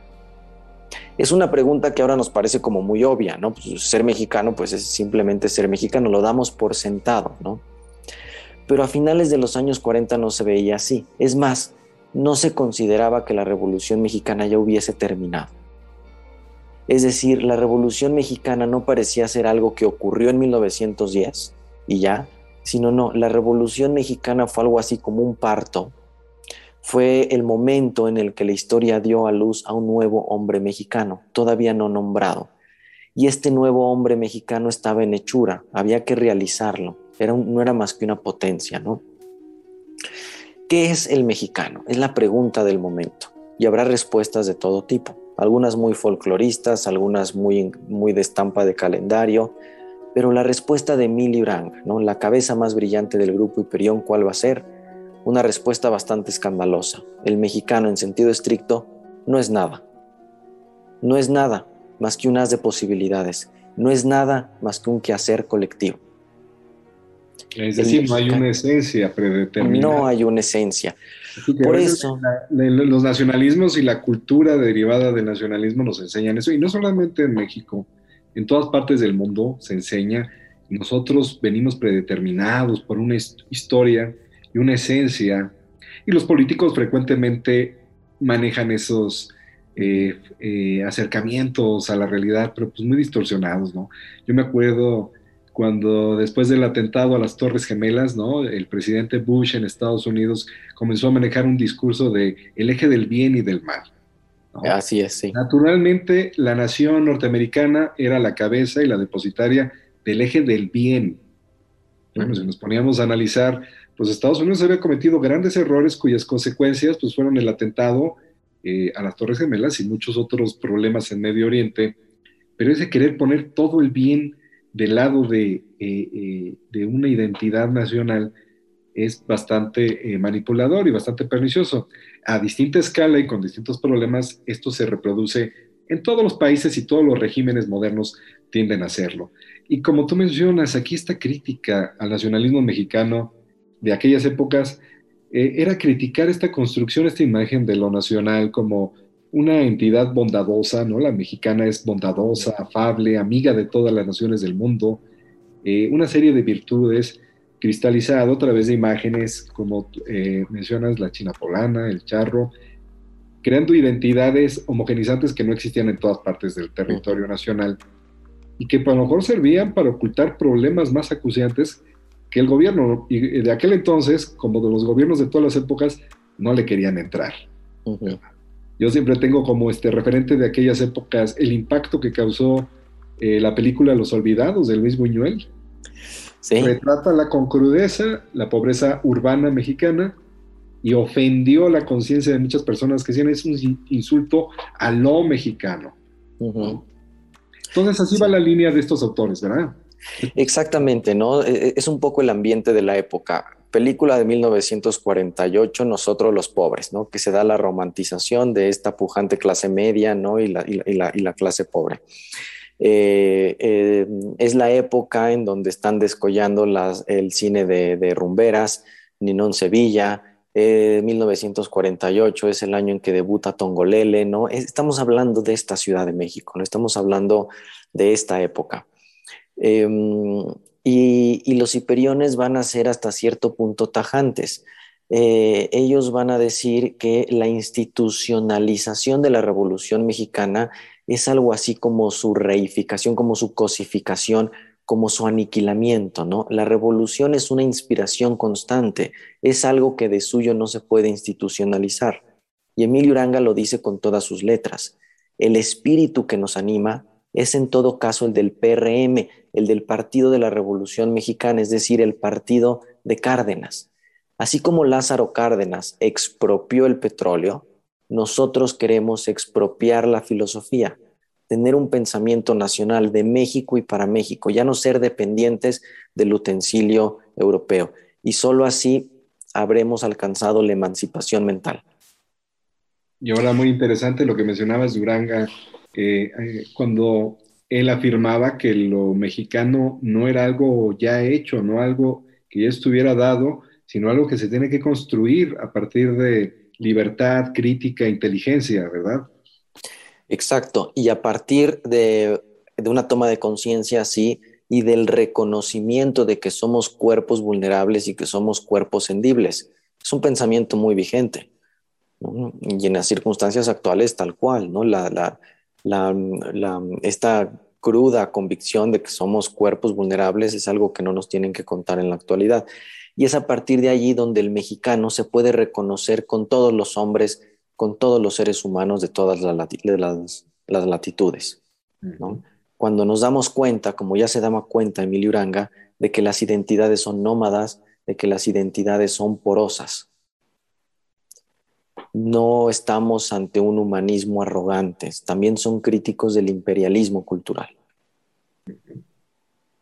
Es una pregunta que ahora nos parece como muy obvia, ¿no? Pues ser mexicano, pues es simplemente ser mexicano, lo damos por sentado, ¿no? Pero a finales de los años 40 no se veía así. Es más, no se consideraba que la Revolución Mexicana ya hubiese terminado. Es decir, la Revolución Mexicana no parecía ser algo que ocurrió en 1910 y ya, sino no, la Revolución Mexicana fue algo así como un parto, fue el momento en el que la historia dio a luz a un nuevo hombre mexicano, todavía no nombrado. Y este nuevo hombre mexicano estaba en hechura, había que realizarlo, era no era más que una potencia, ¿no? ¿Qué es el mexicano? Es la pregunta del momento y habrá respuestas de todo tipo, algunas muy folcloristas, algunas muy, muy de estampa de calendario, pero la respuesta de Emilio Uranga, ¿no? la cabeza más brillante del grupo Hiperión, ¿cuál va a ser? Una respuesta bastante escandalosa. El mexicano, en sentido estricto, no es nada. No es nada más que un haz de posibilidades. No es nada más que un quehacer colectivo. Es decir, no hay una esencia predeterminada. No hay una esencia. Por eso. los nacionalismos y la cultura derivada del nacionalismo nos enseñan eso, y no solamente en México, en todas partes del mundo se enseña. Nosotros venimos predeterminados por una historia y una esencia, y los políticos frecuentemente manejan esos eh, eh, acercamientos a la realidad, pero pues muy distorsionados, ¿no? Yo me acuerdo cuando después del atentado a las Torres Gemelas, ¿no? El presidente Bush en Estados Unidos comenzó a manejar un discurso de el eje del bien y del mal. Así es, sí. Naturalmente, la nación norteamericana era la cabeza y la depositaria del eje del bien. Bueno, si nos poníamos a analizar, pues Estados Unidos había cometido grandes errores cuyas consecuencias pues, fueron el atentado eh, a las Torres Gemelas y muchos otros problemas en Medio Oriente, pero ese querer poner todo el bien del lado de, eh, eh, de una identidad nacional es bastante eh, manipulador y bastante pernicioso. A distinta escala y con distintos problemas, esto se reproduce en todos los países y todos los regímenes modernos tienden a hacerlo. Y como tú mencionas, aquí esta crítica al nacionalismo mexicano de aquellas épocas era criticar esta construcción, esta imagen de lo nacional como una entidad bondadosa, ¿no? La mexicana es bondadosa, afable, amiga de todas las naciones del mundo, eh, una serie de virtudes cristalizado a través de imágenes como eh, mencionas la china polana, el charro, creando identidades homogenizantes que no existían en todas partes del territorio nacional y que a lo mejor servían para ocultar problemas más acuciantes que el gobierno de aquel entonces, como de los gobiernos de todas las épocas, no le querían entrar. Yo siempre tengo como este referente de aquellas épocas el impacto que causó eh, la película Los Olvidados de Luis Buñuel. Sí. Retrata con crudeza la pobreza urbana mexicana y ofendió la conciencia de muchas personas que decían es un insulto a lo mexicano. Entonces así va la línea de estos autores, ¿verdad? Exactamente, ¿no? E, e, es un poco el ambiente de la época película de 1948, Nosotros los pobres, ¿no? Que se da la romantización de esta pujante clase media, ¿no? Y la, y la, y la, clase pobre. Eh, eh, es la época en donde están descollando las, el cine de, rumberas, Ninón Sevilla, 1948 eh, es el año en que debuta Tongolele, ¿no? Estamos hablando de esta Ciudad de México, no estamos hablando de esta época. Em, y, los hiperiones van a ser hasta cierto punto tajantes. Ellos van a decir que la institucionalización de la Revolución Mexicana es algo así como su reificación, como su cosificación, como su aniquilamiento, ¿no? La revolución es una inspiración constante, es algo que de suyo no se puede institucionalizar. Y Emilio Uranga lo dice con todas sus letras. El espíritu que nos anima es en todo caso el del PRM, el del Partido de la Revolución Mexicana, es decir, el partido de Cárdenas. Así como Lázaro Cárdenas expropió el petróleo, nosotros queremos expropiar la filosofía, tener un pensamiento nacional de México y para México, ya no ser dependientes del utensilio europeo. Y solo así habremos alcanzado la emancipación mental. Y ahora muy interesante lo que mencionabas, Duranga, eh, cuando él afirmaba que lo mexicano no era algo ya hecho, no algo que ya estuviera dado, sino algo que se tiene que construir a partir de libertad, crítica, inteligencia, ¿verdad? Exacto, y a partir de, una toma de conciencia así y del reconocimiento de que somos cuerpos vulnerables y que somos cuerpos sendibles. Es un pensamiento muy vigente. Y en las circunstancias actuales tal cual, ¿no? La, la, la, esta cruda convicción de que somos cuerpos vulnerables es algo que no nos tienen que contar en la actualidad. Y es a partir de allí donde el mexicano se puede reconocer con todos los hombres, con todos los seres humanos de todas las, las, latitudes. Cuando nos damos cuenta, como ya se daba cuenta Emilio Uranga, de que las identidades son nómadas, de que las identidades son porosas, no estamos ante un humanismo arrogante, también son críticos del imperialismo cultural.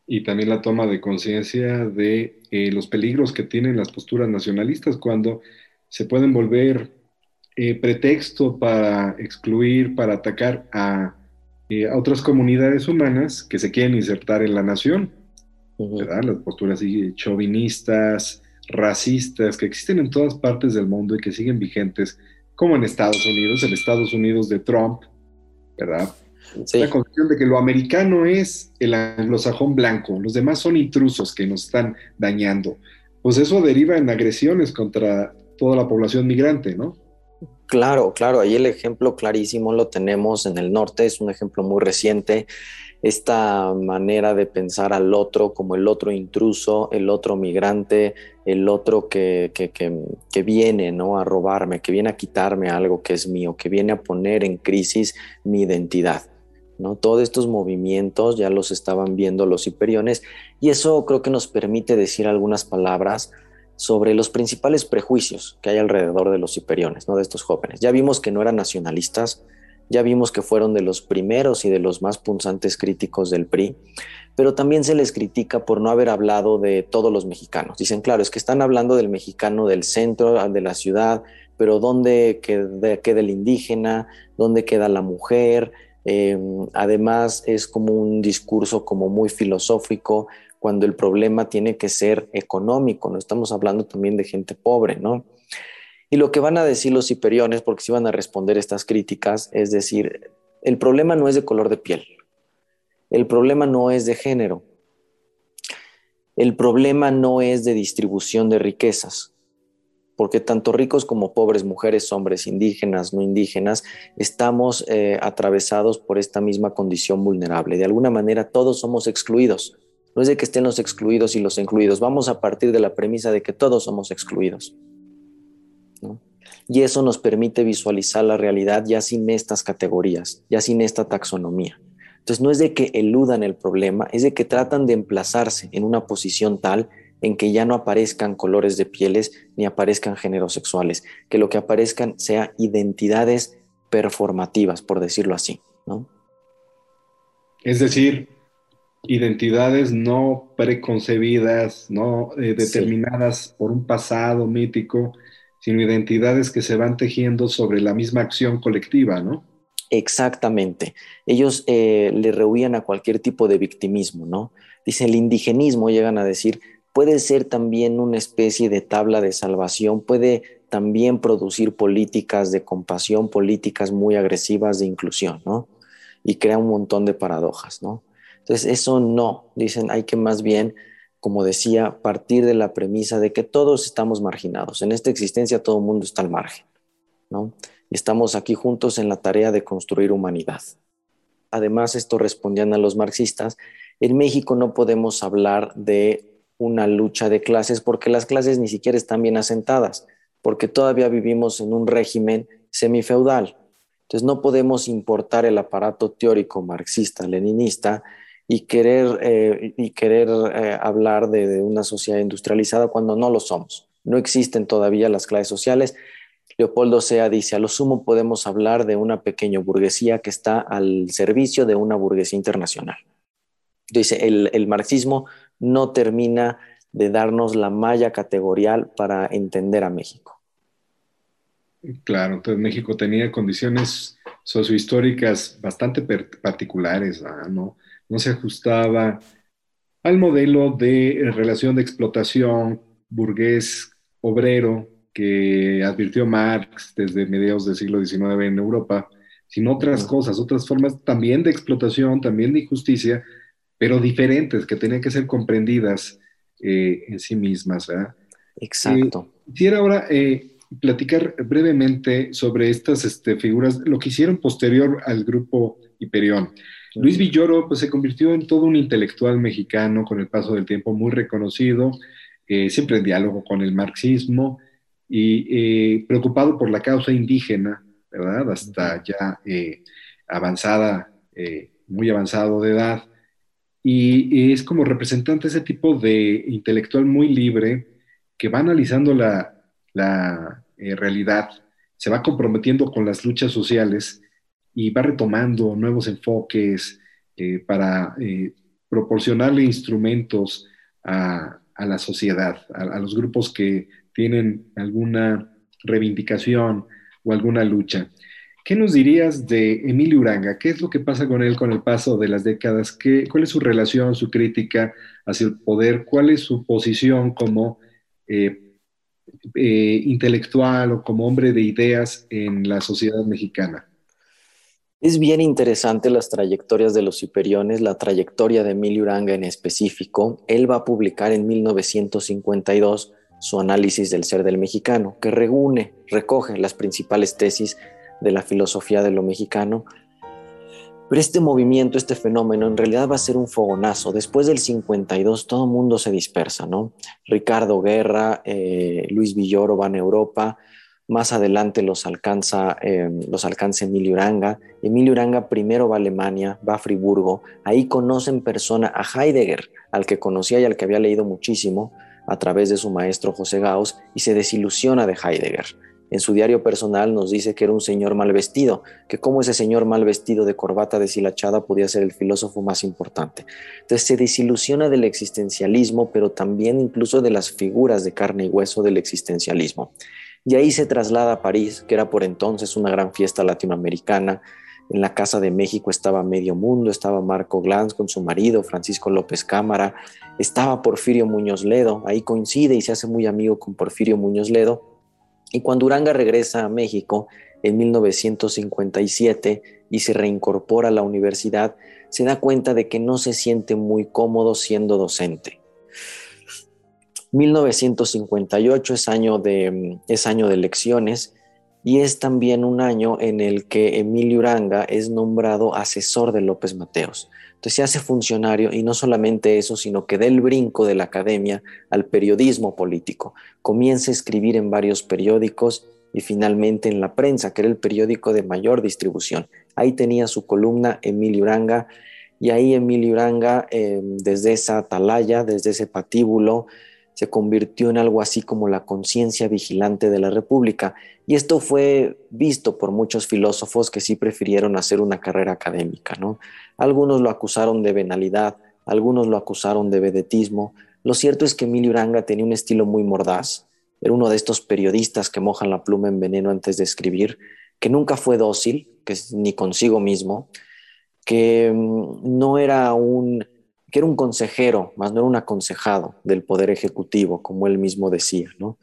Y también la toma de conciencia de eh, los peligros que tienen las posturas nacionalistas cuando se pueden volver eh, pretexto para excluir, para atacar a, eh, a, otras comunidades humanas que se quieren insertar en la nación. ¿verdad? Las posturas chauvinistas, racistas, que existen en todas partes del mundo y que siguen vigentes, como en Estados Unidos, el Estados Unidos de Trump, ¿verdad? La concepción de que lo americano es el anglosajón blanco, los demás son intrusos que nos están dañando. Pues eso deriva en agresiones contra toda la población migrante, ¿no? Claro, claro, ahí el ejemplo clarísimo lo tenemos en el norte, es un ejemplo muy reciente, esta manera de pensar al otro como el otro intruso, el otro migrante, el otro que, que, viene ¿no? a robarme, que viene a quitarme algo que es mío, que viene a poner en crisis mi identidad. ¿No? Todos estos movimientos ya los estaban viendo los hiperiones y eso creo que nos permite decir algunas palabras sobre los principales prejuicios que hay alrededor de los hiperiones, ¿no? de estos jóvenes. Ya vimos que no eran nacionalistas, ya vimos que fueron de los primeros y de los más punzantes críticos del PRI, pero también se les critica por no haber hablado de todos los mexicanos. Dicen, claro, es que están hablando del mexicano del centro, de la ciudad, pero ¿dónde queda, el indígena? ¿Dónde queda la mujer? Eh, además, es como un discurso como muy filosófico cuando el problema tiene que ser económico, no estamos hablando también de gente pobre, ¿no? Y lo que van a decir los hiperiones, porque si van a responder estas críticas, es decir, el problema no es de color de piel, el problema no es de género, el problema no es de distribución de riquezas, porque tanto ricos como pobres, mujeres, hombres, indígenas, no indígenas, estamos eh, atravesados por esta misma condición vulnerable. De alguna manera todos somos excluidos. No es de que estén los excluidos y los incluidos. Vamos a partir de la premisa de que todos somos excluidos. Y eso nos permite visualizar la realidad ya sin estas categorías, ya sin esta taxonomía. Entonces no es de que eludan el problema, es de que tratan de emplazarse en una posición tal en que ya no aparezcan colores de pieles ni aparezcan géneros sexuales, que lo que aparezcan sea identidades performativas, por decirlo así, ¿no? Es decir, identidades no preconcebidas, no eh, determinadas por un pasado mítico, sino identidades que se van tejiendo sobre la misma acción colectiva, ¿no? Exactamente. Ellos eh, le rehuían a cualquier tipo de victimismo, ¿no? Dicen, el indigenismo, llegan a decir, puede ser también una especie de tabla de salvación, puede también producir políticas de compasión, políticas muy agresivas de inclusión, ¿no? Y crea un montón de paradojas, ¿no? Entonces, eso no, dicen, hay que más bien, como decía, partir de la premisa de que todos estamos marginados. En esta existencia todo el mundo está al margen, ¿no? Y estamos aquí juntos en la tarea de construir humanidad. Además, esto respondían a los marxistas, en México no podemos hablar de una lucha de clases porque las clases ni siquiera están bien asentadas, porque todavía vivimos en un régimen semifeudal. Entonces no podemos importar el aparato teórico marxista-leninista y querer, eh, y querer eh, hablar de, una sociedad industrializada cuando no lo somos. No existen todavía las clases sociales. Leopoldo Sea dice, a lo sumo podemos hablar de una pequeña burguesía que está al servicio de una burguesía internacional. Dice, el, el marxismo no termina de darnos la malla categorial para entender a México. Claro, entonces México tenía condiciones sociohistóricas bastante particulares, ¿no? no se ajustaba al modelo de relación de explotación burgués obrero que advirtió Marx desde mediados del siglo XIX en Europa, sino otras cosas, otras formas también de explotación, también de injusticia, pero diferentes, que tenían que ser comprendidas eh, en sí mismas. Exacto. Eh, quisiera ahora eh, platicar brevemente sobre estas este, figuras, lo que hicieron posterior al grupo Hiperión. Luis Villoro pues, se convirtió en todo un intelectual mexicano con el paso del tiempo muy reconocido, eh, siempre en diálogo con el marxismo y preocupado por la causa indígena, ¿verdad? Hasta ya avanzada, muy avanzado de edad. Y, es como representante ese tipo de intelectual muy libre que va analizando la, la realidad, se va comprometiendo con las luchas sociales y va retomando nuevos enfoques eh, para eh, proporcionarle instrumentos a, la sociedad, a, los grupos que tienen alguna reivindicación o alguna lucha. ¿Qué nos dirías de Emilio Uranga? ¿Qué es lo que pasa con él con el paso de las décadas? ¿Qué, ¿Cuál es su relación, su crítica hacia el poder? ¿Cuál es su posición como eh, eh, intelectual o como hombre de ideas en la sociedad mexicana? Es bien interesante las trayectorias de los hiperiones, la trayectoria de Emilio Uranga en específico. Él va a publicar en 1952 su análisis del ser del mexicano, que reúne, recoge las principales tesis de la filosofía de lo mexicano. Pero este movimiento, este fenómeno, en realidad va a ser un fogonazo. Después del 52 todo el mundo se dispersa, ¿no? Ricardo Guerra, eh, Luis Villoro van a Europa, más adelante los alcanza, eh, los alcanza Emilio Uranga. Emilio Uranga primero va a Alemania, va a Friburgo. Ahí conoce en persona a Heidegger, al que conocía y al que había leído muchísimo a través de su maestro José Gauss, y se desilusiona de Heidegger. En su diario personal nos dice que era un señor mal vestido, que como ese señor mal vestido de corbata deshilachada podía ser el filósofo más importante. Entonces se desilusiona del existencialismo, pero también incluso de las figuras de carne y hueso del existencialismo. Y ahí se traslada a París, que era por entonces una gran fiesta latinoamericana. En la Casa de México estaba medio mundo, estaba Marco Glantz con su marido, Francisco López Cámara, estaba Porfirio Muñoz Ledo, ahí coincide y se hace muy amigo con Porfirio Muñoz Ledo. Y cuando Uranga regresa a México en 1957 y se reincorpora a la universidad, se da cuenta de que no se siente muy cómodo siendo docente. 1958 es año de, es año de elecciones y es también un año en el que Emilio Uranga es nombrado asesor de López Mateos. Entonces se hace funcionario y no solamente eso, sino que da el brinco de la academia al periodismo político. Comienza a escribir en varios periódicos y finalmente en la prensa, que era el periódico de mayor distribución. Ahí tenía su columna Emilio Uranga y ahí Emilio Uranga, eh, desde esa atalaya, desde ese patíbulo, se convirtió en algo así como la conciencia vigilante de la República. Y esto fue visto por muchos filósofos que sí prefirieron hacer una carrera académica, ¿no? Algunos lo acusaron de venalidad, algunos lo acusaron de vedetismo. Lo cierto es que Emilio Uranga tenía un estilo muy mordaz. Era uno de estos periodistas que mojan la pluma en veneno antes de escribir, que nunca fue dócil, que ni consigo mismo, que mm, no era un que era un consejero, más no era un aconsejado del Poder Ejecutivo, como él mismo decía. ¿no?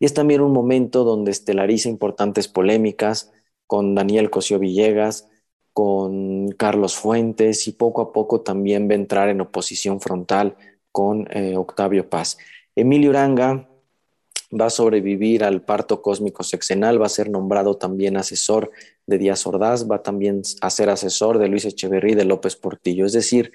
Y es también un momento donde estelariza importantes polémicas con Daniel Cosío Villegas, con Carlos Fuentes y poco a poco también va a entrar en oposición frontal con eh, Octavio Paz. Emilio Uranga va a sobrevivir al parto cósmico sexenal, va a ser nombrado también asesor de Díaz Ordaz, va también a ser asesor de Luis Echeverrí de López Portillo. Es decir,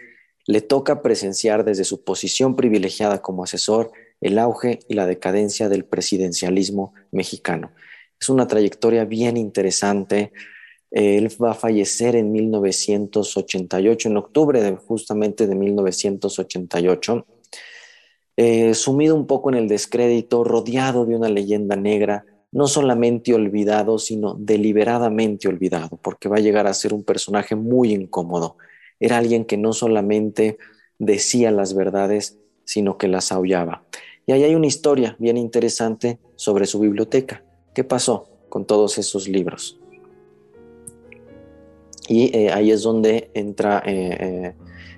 le toca presenciar desde su posición privilegiada como asesor el auge y la decadencia del presidencialismo mexicano. Es una trayectoria bien interesante. Él va a fallecer en 1988, en octubre justamente de 1988, eh, sumido un poco en el descrédito, rodeado de una leyenda negra, no solamente olvidado, sino deliberadamente olvidado, porque va a llegar a ser un personaje muy incómodo era alguien que no solamente decía las verdades, sino que las aullaba. Y ahí hay una historia bien interesante sobre su biblioteca. ¿Qué pasó con todos esos libros? Y eh, ahí es donde entra, eh, eh,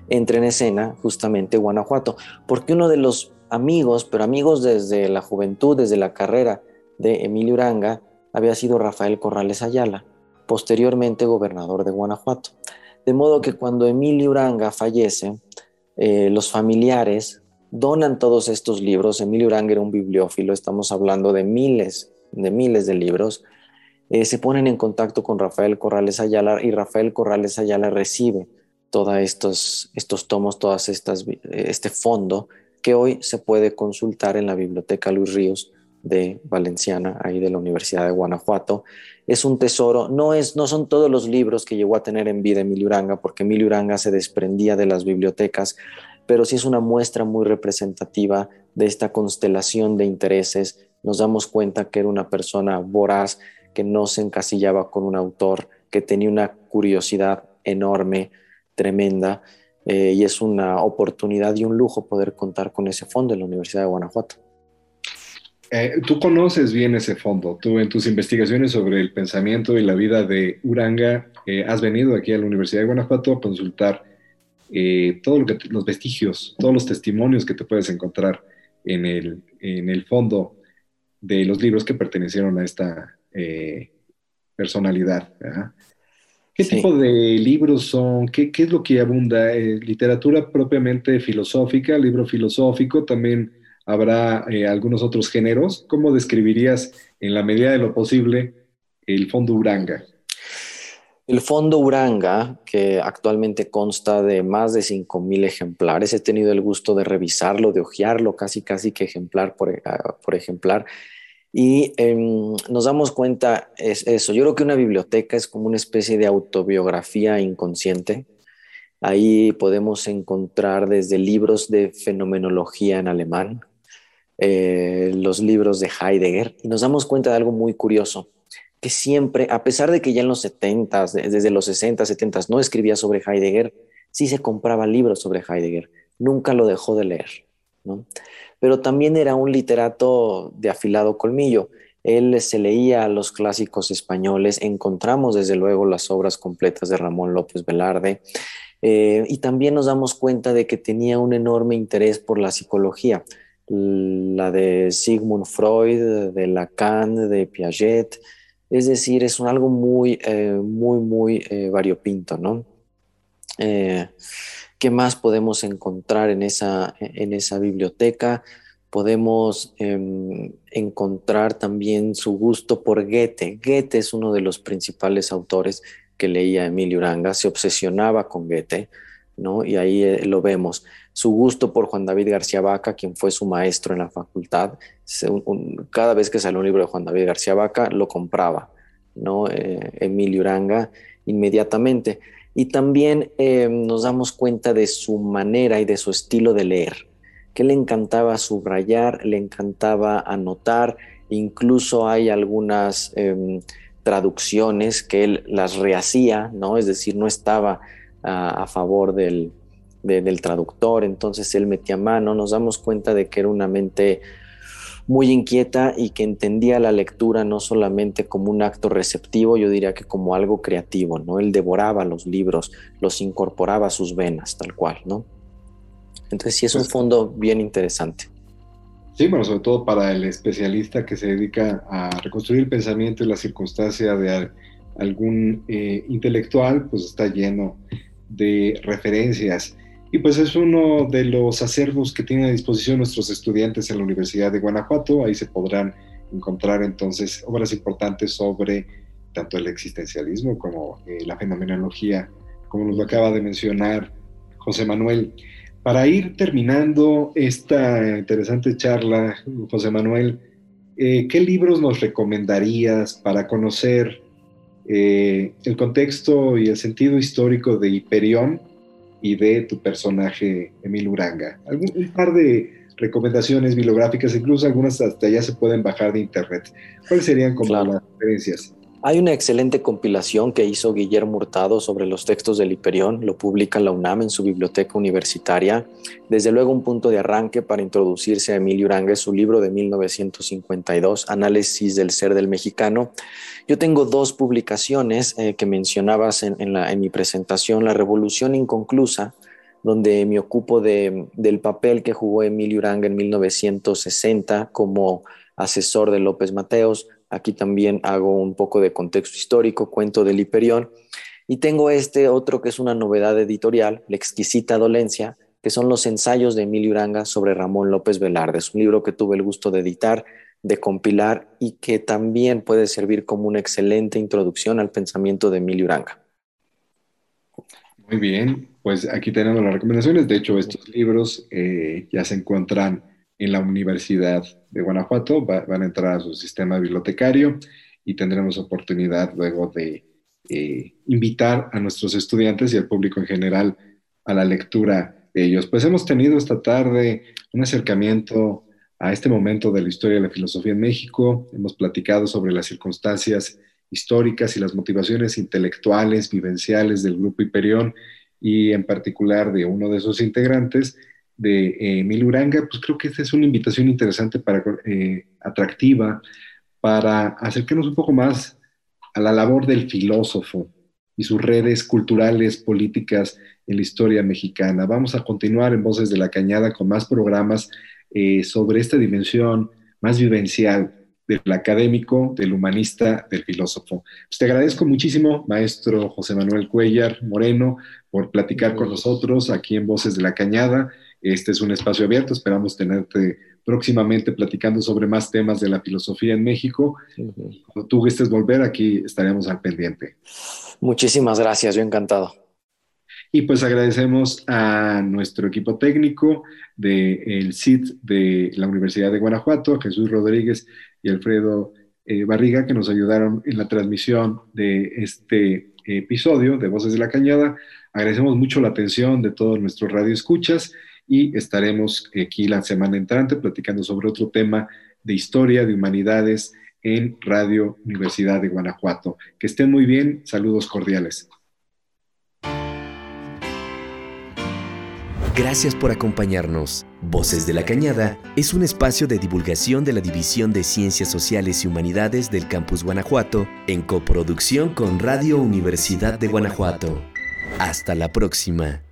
entra en escena justamente Guanajuato, porque uno de los amigos, pero amigos desde la juventud, desde la carrera de Emilio Uranga, había sido Rafael Corrales Ayala, posteriormente gobernador de Guanajuato. De modo que cuando Emilio Uranga fallece, eh, los familiares donan todos estos libros. Emilio Uranga era un bibliófilo, estamos hablando de miles, de miles de libros. Eh, se ponen en contacto con Rafael Corrales Ayala y Rafael Corrales Ayala recibe todos estos, estos tomos, todas estas, este fondo que hoy se puede consultar en la Biblioteca Luis Ríos de Valenciana, ahí de la Universidad de Guanajuato. Es un tesoro, no, es, no son todos los libros que llegó a tener en vida Emilio Uranga, porque Emilio Uranga se desprendía de las bibliotecas, pero sí es una muestra muy representativa de esta constelación de intereses. Nos damos cuenta que era una persona voraz, que no se encasillaba con un autor, que tenía una curiosidad enorme, tremenda, eh, y es una oportunidad y un lujo poder contar con ese fondo en la Universidad de Guanajuato. Eh, tú conoces bien ese fondo. Tú en tus investigaciones sobre el pensamiento y la vida de Uranga eh, has venido aquí a la Universidad de Guanajuato a consultar eh, todos los vestigios, todos los testimonios que te puedes encontrar en el, en el fondo de los libros que pertenecieron a esta personalidad. ¿Qué tipo de libros son? ¿Qué, qué es lo que abunda? ¿Literatura propiamente filosófica, libro filosófico? También habrá eh, algunos otros géneros. ¿Cómo describirías en la medida de lo posible el fondo Uranga? El fondo Uranga, que actualmente consta de más de 5.000 ejemplares, he tenido el gusto de revisarlo, de hojearlo casi, casi que ejemplar por, ah, ejemplar. Y em, nos damos cuenta, es eso, yo creo que una biblioteca es como una especie de autobiografía inconsciente. Ahí podemos encontrar desde libros de fenomenología en alemán, eh, los libros de Heidegger y nos damos cuenta de algo muy curioso, que siempre, a pesar de que ya en los 70, desde los 60, 70 no escribía sobre Heidegger, sí se compraba libros sobre Heidegger, nunca lo dejó de leer, ¿no? Pero también era un literato de afilado colmillo. Él se leía los clásicos españoles, encontramos desde luego las obras completas de Ramón López Velarde, eh, y también nos damos cuenta de que tenía un enorme interés por la psicología la de Sigmund Freud, de Lacan, de Piaget. Es decir, es un algo muy, eh, muy, muy eh, variopinto, ¿no? Eh, ¿Qué más podemos encontrar en esa, en esa biblioteca? Podemos em, encontrar también su gusto por Goethe. Goethe es uno de los principales autores que leía Emilio Uranga, se obsesionaba con Goethe, ¿no? Y ahí lo vemos su gusto por Juan David García Vaca, quien fue su maestro en la facultad. cada vez que salió un libro de Juan David García Vaca, lo compraba, ¿no? Eh, Emilio Uranga, inmediatamente. Y también eh, nos damos cuenta de su manera y de su estilo de leer, que le encantaba subrayar, le encantaba anotar, incluso hay algunas em, traducciones que él las rehacía, ¿no? Es decir, no estaba a favor del, del traductor, entonces él metía mano, nos damos cuenta de que era una mente muy inquieta y que entendía la lectura no solamente como un acto receptivo, yo diría que como algo creativo, ¿no? Él devoraba los libros, los incorporaba a sus venas, tal cual, ¿no? Entonces sí es un pues fondo bien interesante. Sí, bueno, sobre todo para el especialista que se dedica a reconstruir el pensamiento y la circunstancia de algún eh, intelectual, pues está lleno de referencias. Y pues es uno de los acervos que tienen a disposición nuestros estudiantes en la Universidad de Guanajuato. Ahí se podrán encontrar entonces obras importantes sobre tanto el existencialismo como eh, la fenomenología, como nos lo acaba de mencionar José Manuel. Para ir terminando esta interesante charla, José Manuel, eh, ¿qué libros nos recomendarías para conocer eh, el contexto y el sentido histórico de Hiperión y de tu personaje Emil Uranga. Algún, un par de recomendaciones bibliográficas, incluso algunas hasta ya se pueden bajar de internet. ¿Cuáles serían como las referencias? Hay una excelente compilación que hizo Guillermo Hurtado sobre los textos del Hiperión, lo publica la UNAM en su biblioteca universitaria. Desde luego un punto de arranque para introducirse a Emilio Uranga es su libro de 1952, Análisis del Ser del Mexicano. Yo tengo dos publicaciones eh, que mencionabas en, mi presentación, La Revolución Inconclusa, donde me ocupo del papel que jugó Emilio Uranga en 1960 como asesor de López Mateos, Aquí también hago un poco de contexto histórico, cuento del Hiperión. Y tengo este otro que es una novedad editorial, La exquisita dolencia, que son los ensayos de Emilio Uranga sobre Ramón López Velarde. Es un libro que tuve el gusto de editar, de compilar y que también puede servir como una excelente introducción al pensamiento de Emilio Uranga. Muy bien, pues aquí tenemos las recomendaciones. De hecho, estos libros eh, ya se encuentran en la Universidad de Guanajuato, van a entrar a su sistema bibliotecario y tendremos oportunidad luego de eh, invitar a nuestros estudiantes y al público en general a la lectura de ellos. Pues hemos tenido esta tarde un acercamiento a este momento de la historia de la filosofía en México. Hemos platicado sobre las circunstancias históricas y las motivaciones intelectuales, vivenciales del Grupo Hiperión y en particular de uno de sus integrantes, de eh, Emil Uranga, pues creo que esta es una invitación interesante, para, eh, atractiva, para acercarnos un poco más a la labor del filósofo y sus redes culturales, políticas en la historia mexicana. Vamos a continuar en Voces de la Cañada con más programas eh, sobre esta dimensión más vivencial del académico, del humanista, del filósofo. Pues te agradezco muchísimo, maestro José Manuel Cuellar Moreno, por platicar con nosotros aquí en Voces de la Cañada. Este es un espacio abierto, esperamos tenerte próximamente platicando sobre más temas de la filosofía en México. Cuando tú gustes volver, aquí estaremos al pendiente. Muchísimas gracias, yo encantado. Y pues agradecemos a nuestro equipo técnico del CIT de la Universidad de Guanajuato, a Jesús Rodríguez y Alfredo eh, Barriga, que nos ayudaron en la transmisión de este episodio de Voces de la Cañada. Agradecemos mucho la atención de todos nuestros radioescuchas y estaremos aquí la semana entrante platicando sobre otro tema de historia, de humanidades en Radio Universidad de Guanajuato. Que estén muy bien, saludos cordiales. Gracias por acompañarnos. Voces de la Cañada es un espacio de divulgación de la División de Ciencias Sociales y Humanidades del Campus Guanajuato en coproducción con Radio Universidad de Guanajuato. Hasta la próxima.